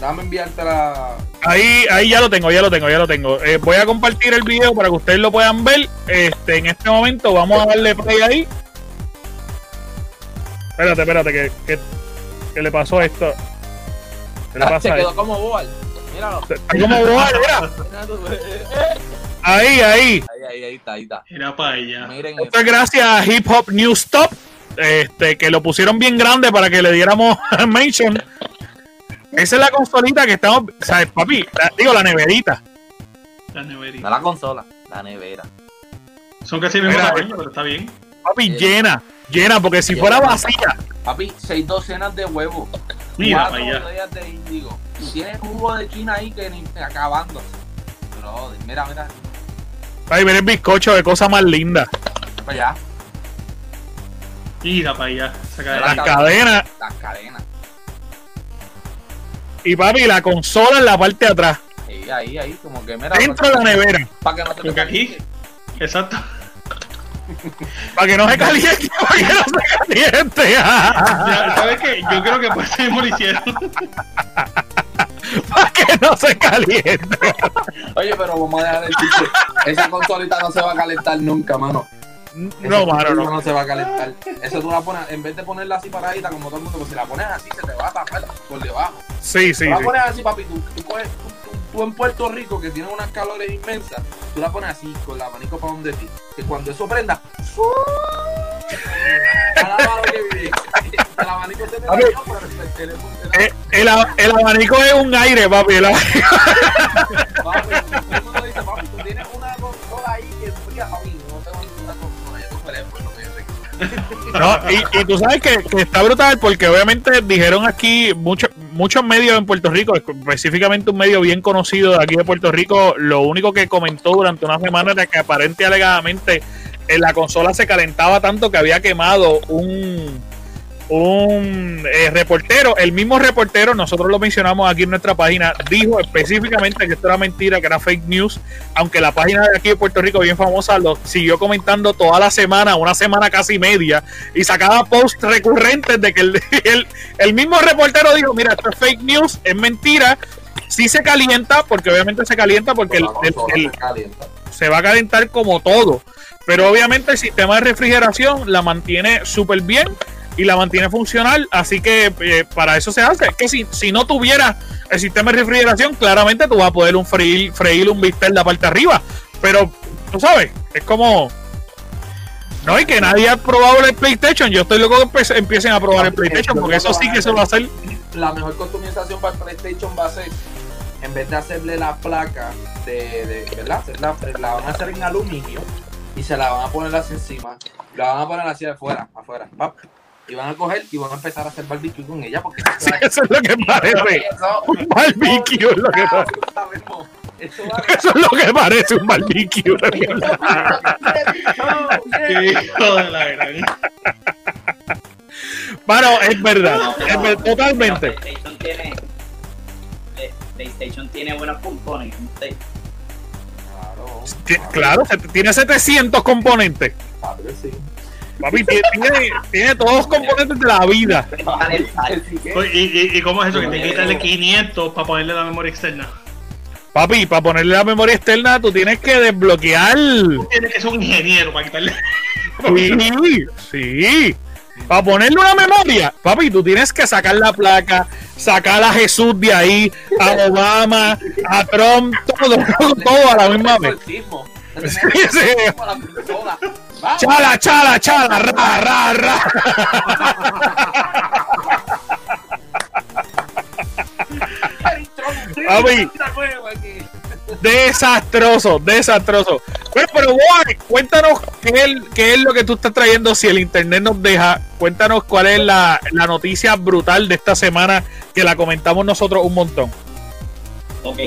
Dame enviarte la. ahí, ahí ya lo tengo, ya lo tengo, ya lo tengo. Eh, voy a compartir el video para que ustedes lo puedan ver. Este, en este momento vamos a darle play ahí. Espérate, espérate, que, que, que le pasó esto. ¿Qué le se pasa? a quedó como Boal. Míralo. Está como boba, mira. Mira. Ahí, ahí. Ahí, ahí, ahí está, ahí está. Era para allá. Es gracias a Hip Hop News Stop, este, que lo pusieron bien grande para que le diéramos mention. Esa es la consolita que estamos, ¿sabes, papi? La- digo, la neverita. La No neverita. la consola, la nevera. Son casi el mismo tamaño, pero está bien. Papi, llena, llena, porque si fuera vacía, Papi, seis docenas de huevos. Mira cuatro para allá. botellas de índigo. Y tienes jugo de China ahí que ni acabando. Brother, mira, mira. papi, mira el bizcocho de cosa más linda. Para allá. Mira para allá. Saca de Las ahí. cadenas Las cadenas. Y papi, la consola en la parte de atrás, Ahí, ahí, ahí. Como que mira. dentro de la nevera, Para que no te Porque aquí. Exacto. para que no se caliente, para que no se caliente. Ya, ¿Sabes qué? Yo creo que por eso mismo lo hicieron. para que no se caliente. Oye, pero vamos a dejar el chiste. Esa consolita no se va a calentar nunca, mano. No, mano, consola no. se va a calentar. Eso tú la pones, en vez de ponerla así paradita como todo el mundo, pues si la pones así se te va a tapar por debajo. Sí, sí, tú la sí. pones así, papi, tú, tú, coges- tú- tú- tú en Puerto Rico, que tiene unas calores inmensas, tú la pones así, con el abanico para donde ti, que cuando eso prenda, Eh, El, el abanico es un aire, papi. el abanico- Papi, todo el mundo dice, papi, tú tienes No, y, y tú sabes que, que está brutal porque obviamente dijeron aquí muchos muchos medios en Puerto Rico, específicamente un medio bien conocido de aquí de Puerto Rico, lo único que comentó durante una semana era que aparente alegadamente en la consola se calentaba tanto que había quemado un un eh, reportero, el mismo reportero, nosotros lo mencionamos aquí en nuestra página, dijo específicamente que esto era mentira, que era fake news, aunque la página de aquí de Puerto Rico, bien famosa, lo siguió comentando toda la semana, una semana casi media, y sacaba posts recurrentes de que el, el, el mismo reportero dijo, mira, esto es fake news, es mentira, sí se calienta, porque obviamente se calienta porque el, se va a calentar como todo. Pero obviamente el sistema de refrigeración la mantiene súper bien y la mantiene funcional. Así que eh, para eso se hace. Es que si, si no tuviera el sistema de refrigeración, claramente tú vas a poder un freír, freír un bistec en la parte de arriba. Pero, tú sabes, es como... No, y que nadie ha probado el PlayStation. Yo estoy loco que empiecen a probar el PlayStation, porque eso sí que se va a hacer. la mejor customización para el PlayStation va a ser, en vez de hacerle la placa de, de ¿verdad? La van a hacer en aluminio y se la van a poner así encima. La van a poner así afuera, afuera. pap, y van a coger y van a empezar a hacer barbecue con ella porque eso va a- Eso es lo que parece. Un barbecue es lo que Ah, parece. Eso es lo que parece un barbecue. de verdad. Qué hijo de la gran. Mano, es verdad. No, es totalmente. PlayStation tiene, Play- PlayStation tiene buenos componentes. Claro, Claro, tiene 700 componentes. padre, sí. Papi, tiene, tiene, tiene todos los componentes de la vida. ¿Y, y, y cómo es eso? Que te quitarle 500 para ponerle la memoria externa. Papi, para ponerle la memoria externa, tú tienes que desbloquear. Tienes que ser un ingeniero para quitarle. Sí, sí. Para ponerle una memoria, papi, tú tienes que sacar la placa, sacar a Jesús de ahí, a Obama, a Trump, todo, todo a la misma vez. Sí, sí. Chala, chala, chala, ra, ra, ra. Papi. Desastroso, desastroso. Bueno, pero Boy, cuéntanos qué es, qué es, lo que tú estás trayendo si el internet nos deja. Cuéntanos cuál es la, la, noticia brutal de esta semana que la comentamos nosotros un montón. Ok.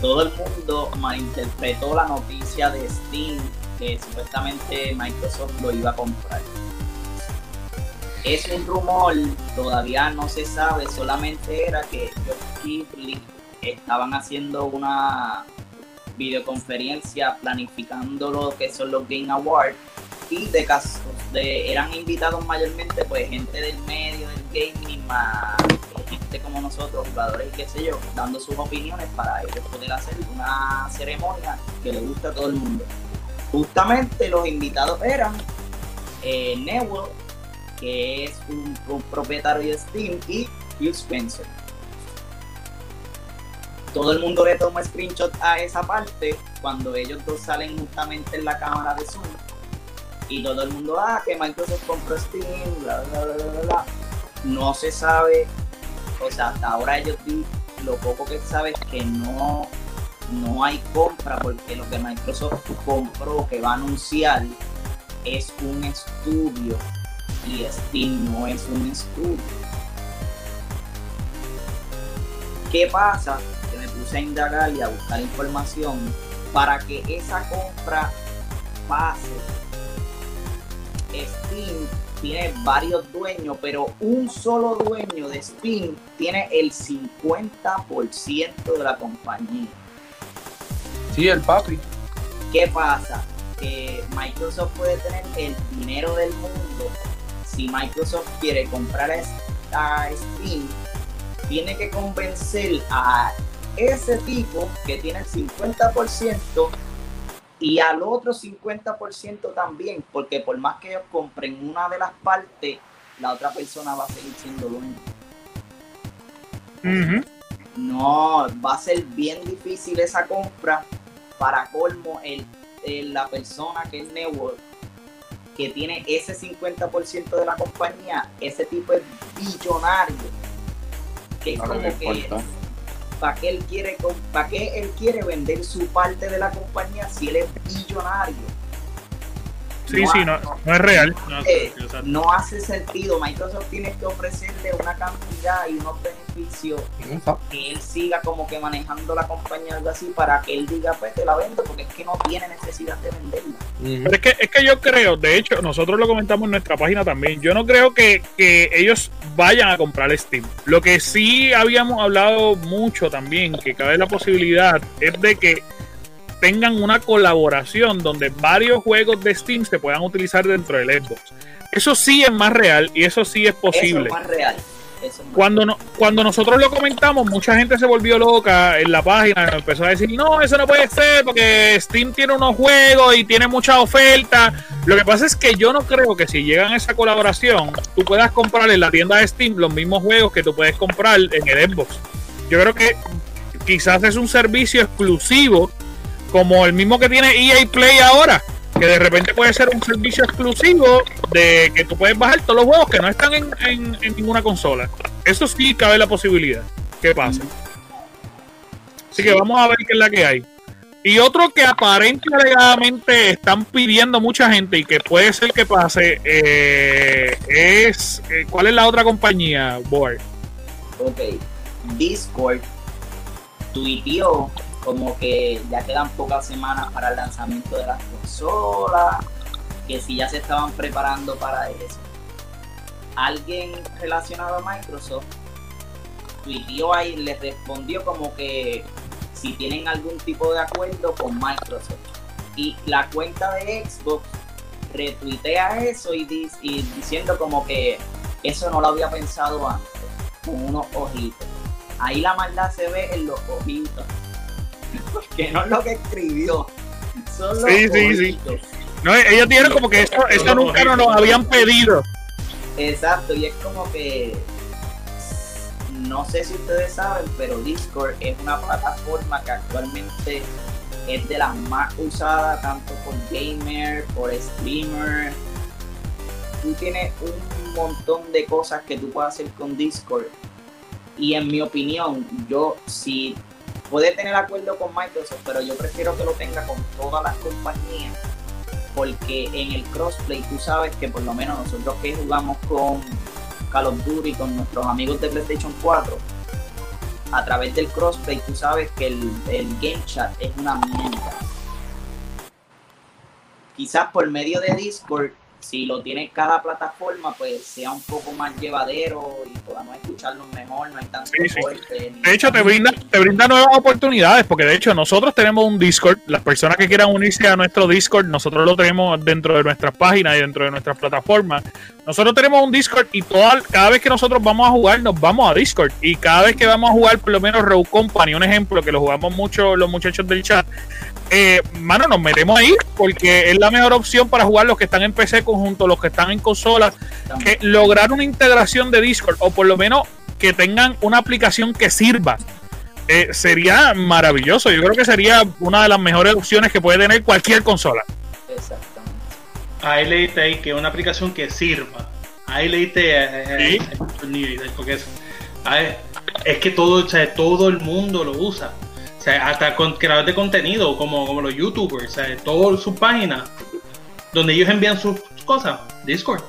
Todo el mundo malinterpretó la noticia de Steam que supuestamente Microsoft lo iba a comprar. Es un rumor, todavía no se sabe, solamente era que Keighley estaban haciendo una videoconferencia planificando lo que son los Game Awards y de casos de eran invitados mayormente pues gente del medio del gaming más gente como nosotros jugadores y qué sé yo dando sus opiniones para ellos poder hacer una ceremonia que le gusta a todo el mundo justamente los invitados eran eh, Newell que es un, propietario de Steam y Hugh Spencer todo el mundo le toma screenshot a esa parte cuando ellos dos salen justamente en la cámara de Zoom. Y todo el mundo, ah, que Microsoft compró Steam, bla, bla, bla, bla, bla. No se sabe, o sea, hasta ahora ellos lo poco que se sabe es que no, no hay compra porque lo que Microsoft compró, que va a anunciar, es un estudio y Steam no es un estudio. ¿Qué pasa? a indagar y a buscar información para que esa compra pase. Steam tiene varios dueños, pero un solo dueño de Steam tiene el 50% de la compañía. Sí, el papi. ¿Qué pasa? Que Microsoft puede tener el dinero del mundo. Si Microsoft quiere comprar a Steam, tiene que convencer a ese tipo que tiene el 50% y al otro 50% también, porque por más que ellos compren una de las partes, la otra persona va a seguir siendo dueño. No, va a ser bien difícil esa compra. Para colmo, el, la persona que es Network, que tiene ese 50% de la compañía, ese tipo es billonario. Que es como que ¿para qué él quiere, para qué él quiere vender su parte de la compañía si él es billonario? Sí, sí, no, no, es real. No, hace sentido. Microsoft tiene que ofrecerle una cantidad y unos beneficios que él siga como que manejando la compañía algo así para que él diga, pues te la vendo, porque es que no tiene necesidad de venderla. Pero es que, es que yo creo, de hecho, nosotros lo comentamos en nuestra página también, yo no creo que, que ellos vayan a comprar Steam. Lo que sí habíamos hablado mucho también, que cabe la posibilidad, es de que tengan una colaboración donde varios juegos de Steam se puedan utilizar dentro del Xbox. Eso sí es más real y eso sí es posible. Eso es más real. cuando, no, cuando nosotros lo comentamos, mucha gente se volvió loca en la página, empezó a decir, no, eso no puede ser porque Steam tiene unos juegos y tiene mucha oferta. Lo que pasa es que yo no creo que si llegan a esa colaboración, tú puedas comprar en la tienda de Steam los mismos juegos que tú puedes comprar en el Xbox. Yo creo que quizás es un servicio exclusivo como el mismo que tiene EA Play ahora, que de repente puede ser un servicio exclusivo de que tú puedes bajar todos los juegos que no están en, ninguna consola. Eso sí cabe la posibilidad que pase. Así que vamos a ver qué es la que hay. Y otro que aparentemente están pidiendo mucha gente y que puede ser que pase eh, es. Eh, ¿Cuál es la otra compañía, Board? Ok. Discord tuiteó como que ya quedan pocas semanas para el lanzamiento de las consolas, que si ya se estaban preparando para eso. Alguien relacionado a Microsoft tuiteó ahí, le respondió como que si tienen algún tipo de acuerdo con Microsoft. Y la cuenta de Xbox retuitea eso y diciendo como que eso no lo había pensado antes, con unos ojitos. Ahí la maldad se ve en los ojitos que no es lo que escribió. Son los sí, sí, sí. No, ellos dijeron como que esto, esto nunca nos lo habían pedido. Exacto, y es como que no sé si ustedes saben, pero Discord es una plataforma que actualmente es de las más usadas tanto por gamer, por streamer. Tú tienes un montón de cosas que tú puedes hacer con Discord. Y en mi opinión, yo si puede tener acuerdo con Microsoft, pero yo prefiero que lo tenga con todas las compañías. Porque en el crossplay tú sabes que por lo menos nosotros que jugamos con Call of Duty, con nuestros amigos de PlayStation 4, a través del crossplay tú sabes que el, el game chat es una mierda. Quizás por medio de Discord si lo tiene cada plataforma, pues sea un poco más llevadero y podamos escucharlo mejor, no hay tanto Sí, sí. corte, De hecho, te brinda, te brinda nuevas oportunidades, porque de hecho nosotros tenemos un Discord. Las personas que quieran unirse a nuestro Discord, nosotros lo tenemos dentro de nuestras páginas y dentro de nuestras plataformas. Nosotros tenemos un Discord y toda, cada vez que nosotros vamos a jugar, nos vamos a Discord. Y cada vez que vamos a jugar, por lo menos Rogue Company, un ejemplo que lo jugamos mucho los muchachos del chat, eh, mano, nos metemos ahí porque es la mejor opción para jugar los que están en PC conjunto, los que están en consolas que lograr una integración de Discord o por lo menos que tengan una aplicación que sirva eh, sería maravilloso. Yo creo que sería una de las mejores opciones que puede tener cualquier consola. Exactamente. Ahí leíste ahí que una aplicación que sirva. Ahí leíste eh, eh, nivel, porque es, es que todo, o sea, todo el mundo lo usa. O sea, hasta con creadores de contenido, como, como los youtubers, o sea, todas sus páginas, donde ellos envían sus cosas, Discord.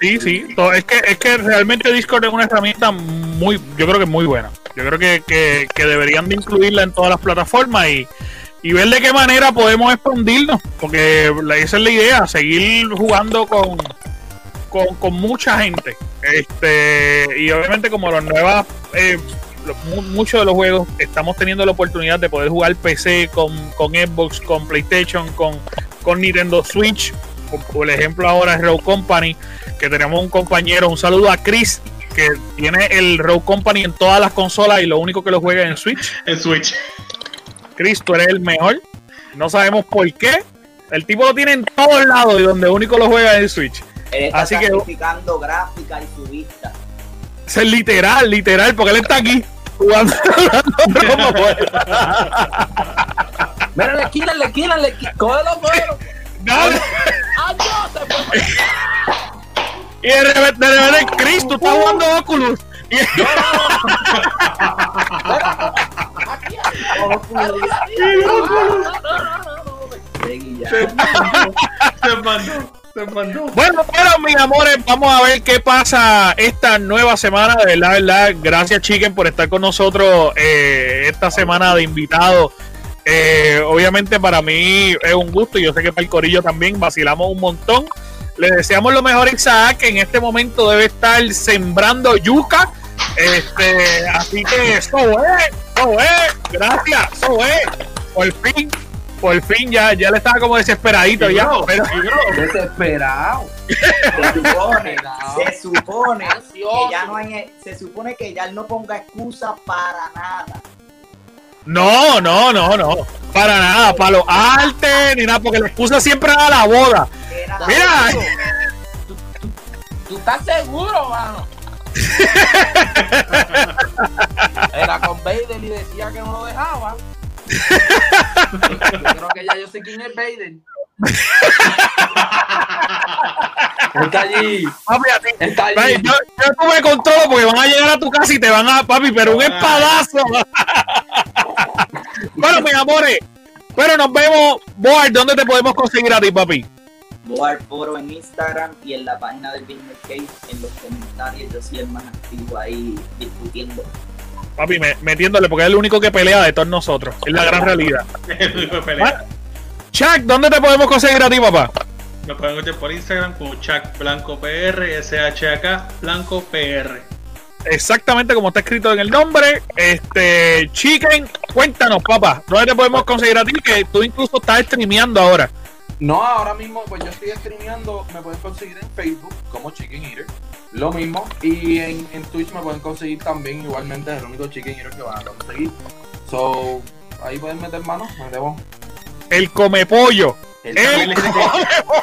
Sí, sí. Es que, es que realmente Discord es una herramienta muy, yo creo que muy buena. Yo creo que, que- que deberían de incluirla en todas las plataformas y, y ver de qué manera podemos expandirnos. Porque esa es la idea, seguir jugando con, con, con mucha gente. Este, y obviamente como las nuevas, eh, muchos de los juegos estamos teniendo la oportunidad de poder jugar PC con, con Xbox, con PlayStation, con, con Nintendo Switch. Por, ejemplo ahora es Rogue Company, que tenemos un compañero, un saludo a Chris, que tiene el Rogue Company en todas las consolas y lo único que lo juega es en Switch. En Switch. Chris, tú eres el mejor. No sabemos por qué. El tipo lo tiene en todos lados y donde único lo juega es en Switch. Él está Así que- gráfica y su vista. Es literal, literal, porque él está aquí jugando. Mira, la esquina, la esquina, la esquina. Cógelo, cógelo. Dale. ¡Adiós! Se fue. Y de repente, de repente, Chris, tú estás jugando Oculus. Bueno, bueno, mis amores, vamos a ver qué pasa esta nueva semana. De verdad, verdad, gracias, Chicken, por estar con nosotros eh, esta semana de invitados. Eh, obviamente, para mí es un gusto yo sé que para el Corillo también vacilamos un montón. Le deseamos lo mejor a Isaac, que en este momento debe estar sembrando yuca. Este, así que eso es, eso es, gracias, eso es. Por fin, por fin ya, ya le estaba como desesperadito ya. bro, pero- Desesperado. Se supone, se supone que ya no hay, se supone que ya él no ponga excusa para nada. No, no, no, no. Para nada, para los artes, ni nada, porque la excusa siempre era la boda. Era Mira. ¿Tú, tú, tú estás seguro, mano? Era con Vader y decía que no lo dejaba. Yo creo que ya yo sé quién es Vader. Está allí. Papi, a ti. Está Papi, allí. yo, yo tuve control porque van a llegar a tu casa y te van a, papi, pero un espadazo. bueno, mis amores, pero nos vemos. Board, ¿dónde te podemos conseguir a ti, papi? Boar Foro en Instagram y en la página del Gamer Cave en los comentarios yo soy el más activo ahí discutiendo. Papi, me- metiéndole, porque es el único que pelea de todos nosotros. Es la gran realidad. El único que pelea. Chuck, ¿dónde te podemos conseguir a ti, papá? Me pueden encontrar por Instagram como Chuck Blanco PR, SHK Blanco PR. Exactamente como está escrito en el nombre. Este, Chicken, cuéntanos, papá, ¿dónde te podemos conseguir a ti? Que tú incluso estás streameando ahora. No, ahora mismo, pues yo estoy streameando, me pueden conseguir en Facebook como Chicken Eater, lo mismo, y en, en Twitch me pueden conseguir también, igualmente es el único Chicken Eater que van a conseguir. So, ahí pueden meter mano, metemos. El come pollo. El El come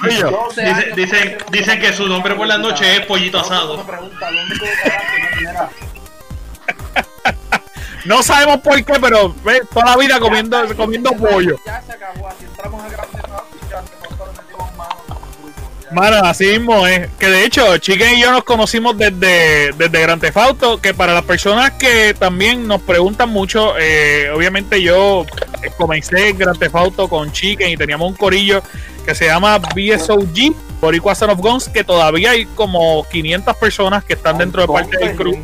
pollo. 12 Dice- años, dicen- dicen que su nombre por la noche es Pollito Asado. No sabemos por qué, pero ve, toda la vida comiendo, ya, comiendo ya, pollo. Ya mano así mismo es. Que de hecho, Chicken y yo nos conocimos desde, desde Gran Theft Auto, que para las personas que también nos preguntan mucho, eh, obviamente yo comencé Gran Theft Auto con Chicken y teníamos un corillo que se llama BSOG, Boricua Son of Guns, que todavía hay como 500 personas que están dentro de parte del crew.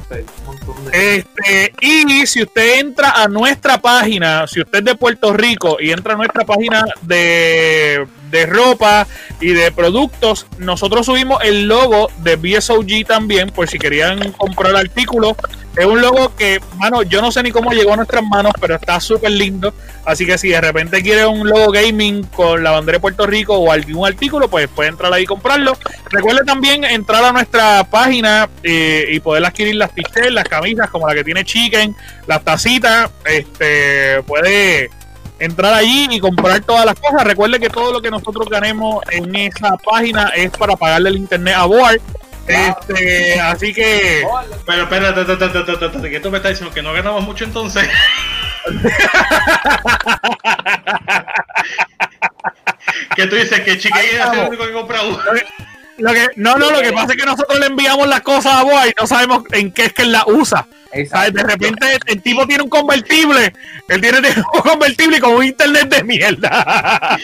Este, y si usted entra a nuestra página, si usted es de Puerto Rico y entra a nuestra página de, de ropa y de productos, nosotros subimos el logo de BSOG también, por si querían comprar artículos. Es un logo que, mano, yo no sé ni cómo llegó a nuestras manos, pero está súper lindo. Así que si de repente quiere un logo gaming con la bandera de Puerto Rico o algún artículo, pues puede entrar ahí y comprarlo. Recuerde también entrar a nuestra página eh, y poder adquirir las t las camisas como la que tiene Chicken, las tacitas. Este puede entrar allí y comprar todas las cosas. Recuerde que todo lo que nosotros ganemos en esa página es para pagarle el internet a Board. Este, así que. Pero espérate, ¿qué tú me estás diciendo? ¿Que no ganamos mucho entonces? que tú dices que Chicken es el único que compra uno. Lo que, no, no, lo que pasa es que nosotros le enviamos las cosas a Boa y no sabemos en qué es que él la usa. De repente el tipo tiene un convertible, él tiene un convertible y con un internet de mierda.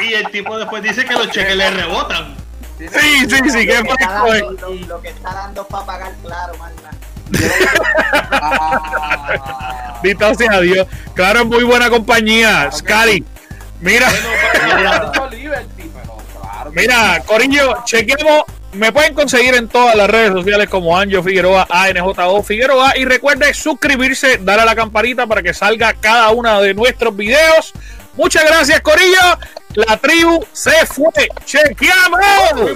Y, y el tipo después dice que los cheques le rebotan. Sí, sí, sí, que lo, que está dando, lo, lo, que está dando para pagar, claro, man. Dito sea Dios. Claro, es muy buena compañía. Scary. Mira. Mira, Corillo, chequemos. Me pueden conseguir en todas las redes sociales como Anjo Figueroa, ANJO Figueroa. Y recuerde suscribirse, darle a la campanita para que salga cada uno de nuestros videos. Muchas gracias, Corillo. La tribu se fue. ¡Chequeamos!